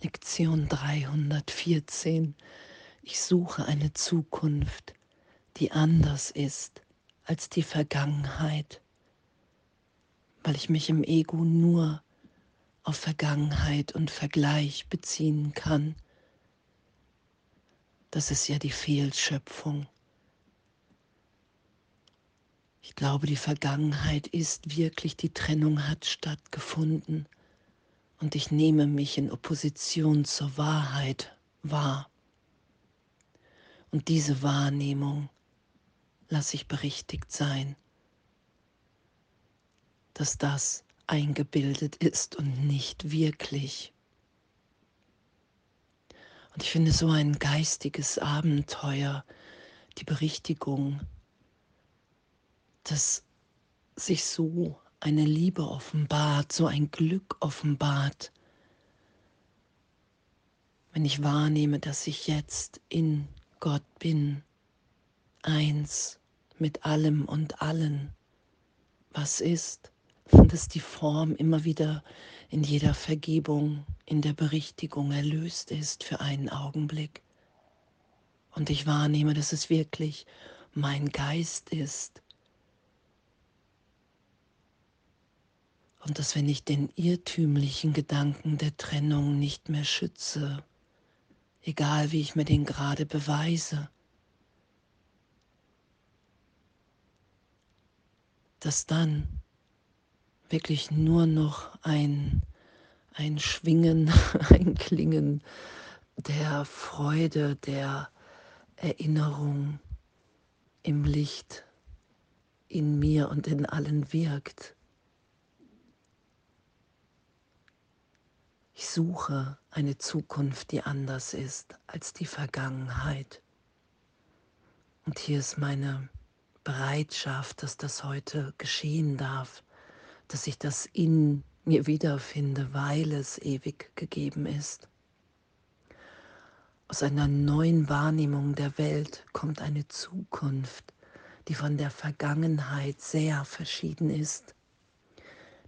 Lektion 314. Ich suche eine Zukunft, die anders ist als die Vergangenheit, weil ich mich im Ego nur auf Vergangenheit und Vergleich beziehen kann. Das ist ja die Fehlschöpfung. Ich glaube, die Vergangenheit ist wirklich, die Trennung hat stattgefunden und ich nehme mich in Opposition zur Wahrheit wahr. Und diese Wahrnehmung lasse ich berichtigt sein, dass das eingebildet ist und nicht wirklich. Und ich finde so ein geistiges Abenteuer, die Berichtigung, dass sich so eine Liebe offenbart, so ein Glück offenbart, wenn ich wahrnehme, dass ich jetzt in Gott bin, eins mit allem und allen, was ist, dass die Form immer wieder in jeder Vergebung, in der Berichtigung erlöst ist für einen Augenblick. Und ich wahrnehme, dass es wirklich mein Geist ist, Und dass wenn ich den irrtümlichen Gedanken der Trennung nicht mehr schütze, egal wie ich mir den gerade beweise, dass dann wirklich nur noch ein, ein Schwingen, ein Klingen der Freude, der Erinnerung im Licht in mir und in allen wirkt. Ich suche eine Zukunft, die anders ist als die Vergangenheit. Und hier ist meine Bereitschaft, dass das heute geschehen darf, dass ich das in mir wiederfinde, weil es ewig gegeben ist. Aus einer neuen Wahrnehmung der Welt kommt eine Zukunft, die von der Vergangenheit sehr verschieden ist.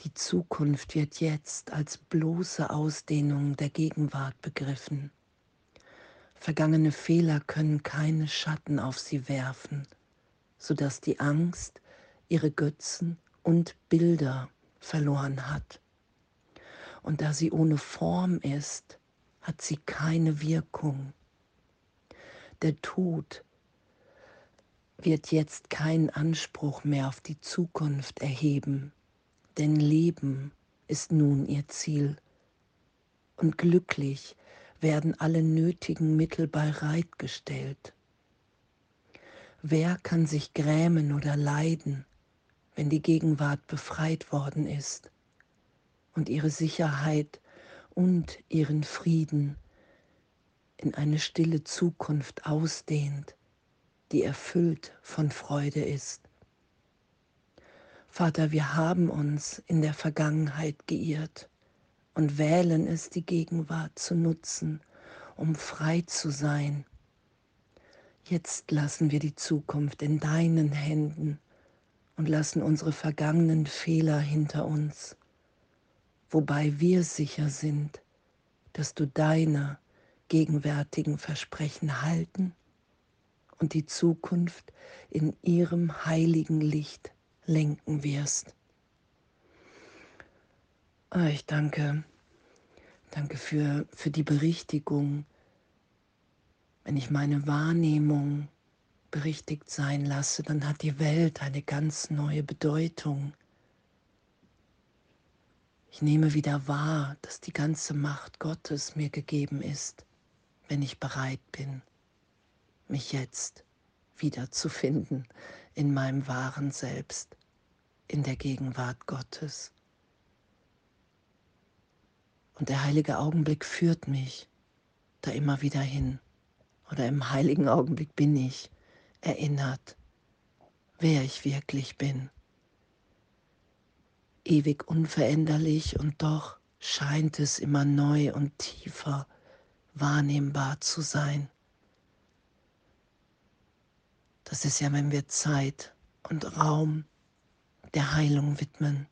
Die Zukunft wird jetzt als bloße Ausdehnung der Gegenwart begriffen. Vergangene Fehler können keine Schatten auf sie werfen, sodass die Angst ihre Götzen und Bilder verloren hat. Und da sie ohne Form ist, hat sie keine Wirkung. Der Tod wird jetzt keinen Anspruch mehr auf die Zukunft erheben, denn Leben ist nun ihr Ziel. Und glücklich werden alle nötigen Mittel bereitgestellt. Wer kann sich grämen oder leiden, wenn die Gegenwart befreit worden ist und ihre Sicherheit und ihren Frieden in eine stille Zukunft ausdehnt, die erfüllt von Freude ist? Vater, wir haben uns in der Vergangenheit geirrt und wählen es, die Gegenwart zu nutzen, um frei zu sein. Jetzt lassen wir die Zukunft in deinen Händen und lassen unsere vergangenen Fehler hinter uns, wobei wir sicher sind, dass du deine gegenwärtigen Versprechen halten und die Zukunft in ihrem heiligen Licht lenken wirst. Ah, ich danke, danke für, für die Berichtigung, wenn ich meine Wahrnehmung berichtigt sein lasse, dann hat die Welt eine ganz neue Bedeutung. Ich nehme wieder wahr, dass die ganze Macht Gottes mir gegeben ist, wenn ich bereit bin, mich jetzt wiederzufinden in meinem wahren Selbst, in der Gegenwart Gottes. Und der heilige Augenblick führt mich da immer wieder hin. Oder im heiligen Augenblick bin ich erinnert, wer ich wirklich bin. Ewig unveränderlich und doch scheint es immer neu und tiefer wahrnehmbar zu sein. Das ist ja, wenn wir Zeit und Raum der Heilung widmen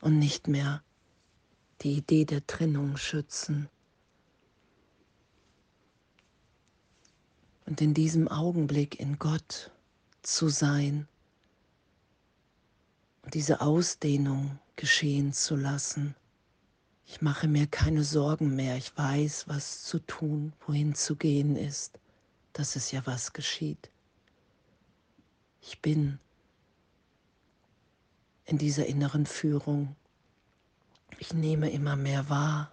und nicht mehr die Idee der Trennung schützen. Und in diesem Augenblick in Gott zu sein und diese Ausdehnung geschehen zu lassen. Ich mache mir keine Sorgen mehr. Ich weiß, was zu tun, wohin zu gehen ist. Das ist ja, was geschieht. Ich bin in dieser inneren Führung. Ich nehme immer mehr wahr,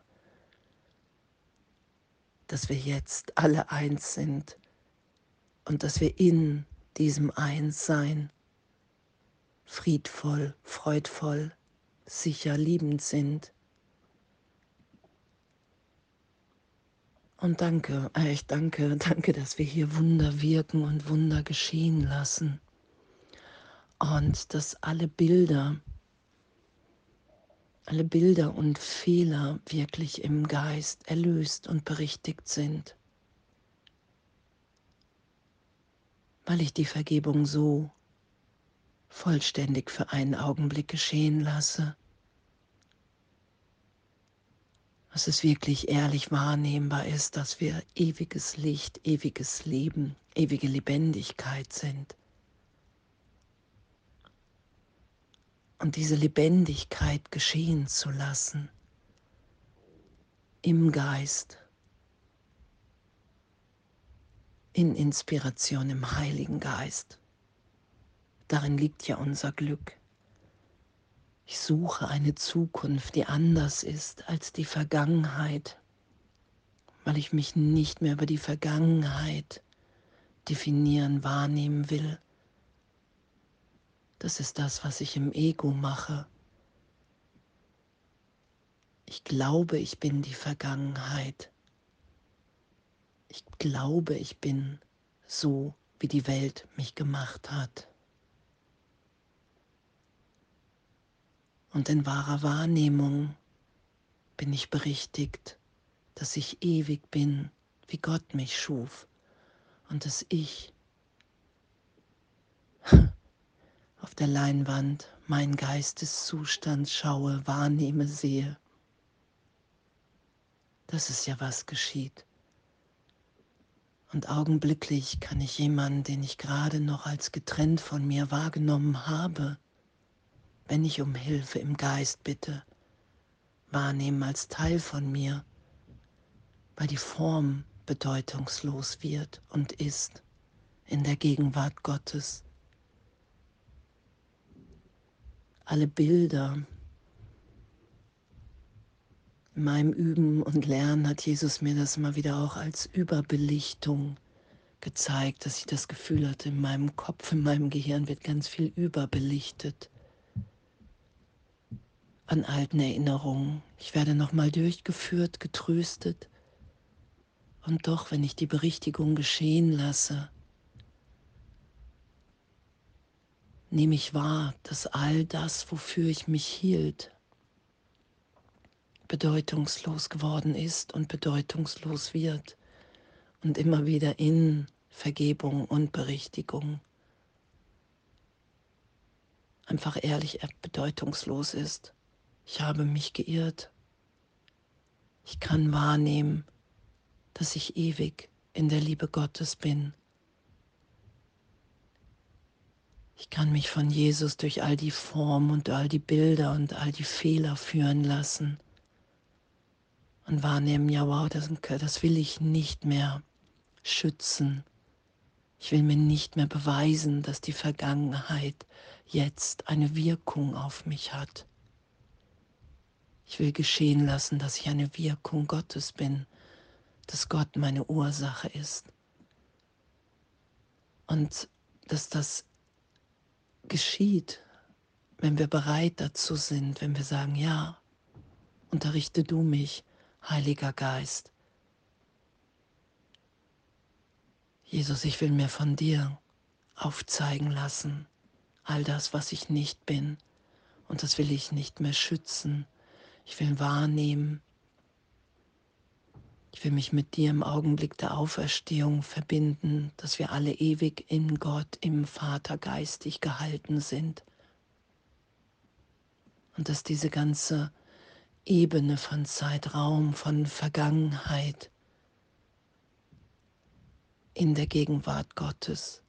dass wir jetzt alle eins sind und dass wir in diesem Einssein friedvoll, freudvoll, sicher, liebend sind. Und danke, äh, ich danke, danke, dass wir hier Wunder wirken und Wunder geschehen lassen. Und dass alle Bilder, alle Bilder und Fehler wirklich im Geist erlöst und berichtigt sind. Weil ich die Vergebung so vollständig für einen Augenblick geschehen lasse, dass es wirklich ehrlich wahrnehmbar ist, dass wir ewiges Licht, ewiges Leben, ewige Lebendigkeit sind. Und diese Lebendigkeit geschehen zu lassen im Geist, in Inspiration im Heiligen Geist. Darin liegt ja unser Glück. Ich suche eine Zukunft, die anders ist als die Vergangenheit, weil ich mich nicht mehr über die Vergangenheit definieren, wahrnehmen will. Das ist das, was ich im Ego mache. Ich glaube, ich bin die Vergangenheit. Ich glaube, ich bin so, wie die Welt mich gemacht hat. Und in wahrer Wahrnehmung bin ich berichtigt, dass ich ewig bin, wie Gott mich schuf und dass ich auf der Leinwand meinen Geisteszustand schaue, wahrnehme, sehe. Das ist ja was geschieht. Und augenblicklich kann ich jemanden, den ich gerade noch als getrennt von mir wahrgenommen habe, wenn ich um Hilfe im Geist bitte, wahrnehmen als Teil von mir, weil die Form bedeutungslos wird und ist in der Gegenwart Gottes. Alle Bilder in meinem Üben und Lernen hat Jesus mir das immer wieder auch als Überbelichtung gezeigt, dass ich das Gefühl hatte, in meinem Kopf, in meinem Gehirn wird ganz viel überbelichtet an alten Erinnerungen. Ich werde nochmal durchgeführt, getröstet. Und doch, wenn ich die Berichtigung geschehen lasse, nehme ich wahr, dass all das, wofür ich mich hielt, bedeutungslos geworden ist und bedeutungslos wird und immer wieder in Vergebung und Berichtigung einfach ehrlich bedeutungslos ist. Ich habe mich geirrt. Ich kann wahrnehmen, dass ich ewig in der Liebe Gottes bin. Ich kann mich von Jesus durch all die Formen und all die Bilder und all die Fehler führen lassen und wahrnehmen, ja wow, das, das will ich nicht mehr schützen. Ich will mir nicht mehr beweisen, dass die Vergangenheit jetzt eine Wirkung auf mich hat. Ich will geschehen lassen, dass ich eine Wirkung Gottes bin, dass Gott meine Ursache ist. Und dass das geschieht, wenn wir bereit dazu sind, wenn wir sagen, ja, unterrichte du mich, Heiliger Geist. Jesus, ich will mir von dir aufzeigen lassen, all das, was ich nicht bin, und das will ich nicht mehr schützen, ich will wahrnehmen. Ich will mich mit dir im Augenblick der Auferstehung verbinden, dass wir alle ewig in Gott, im Vater geistig gehalten sind. Und dass diese ganze Ebene von Zeitraum, von Vergangenheit in der Gegenwart Gottes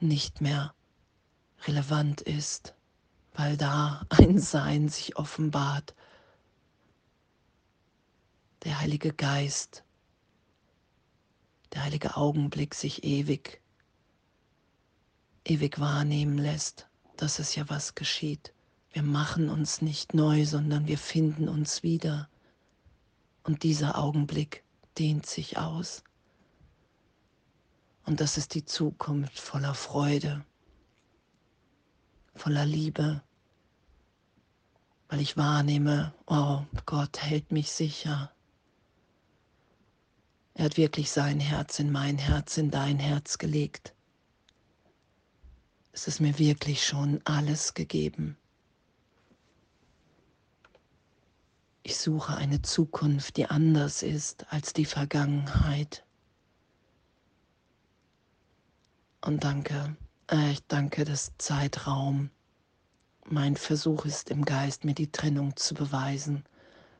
nicht mehr relevant ist, weil da ein Sein sich offenbart, Heilige Geist, der heilige Augenblick sich ewig, ewig wahrnehmen lässt, dass es ja was geschieht. Wir machen uns nicht neu, sondern wir finden uns wieder. Und dieser Augenblick dehnt sich aus. Und das ist die Zukunft voller Freude, voller Liebe, weil ich wahrnehme, oh, Gott hält mich sicher. Er hat wirklich sein Herz in mein Herz, in dein Herz gelegt. Es ist mir wirklich schon alles gegeben. Ich suche eine Zukunft, die anders ist als die Vergangenheit. Und danke, äh, ich danke, dass Zeitraum mein Versuch ist im Geist, mir die Trennung zu beweisen.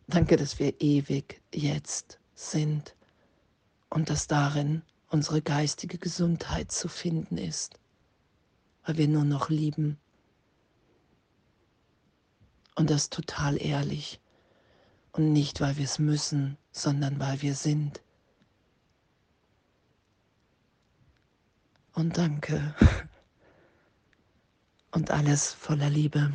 Danke, dass wir ewig jetzt sind und dass darin unsere geistige Gesundheit zu finden ist, weil wir nur noch lieben. Und das total ehrlich und nicht, weil wir es müssen, sondern weil wir sind. und danke und alles voller Liebe.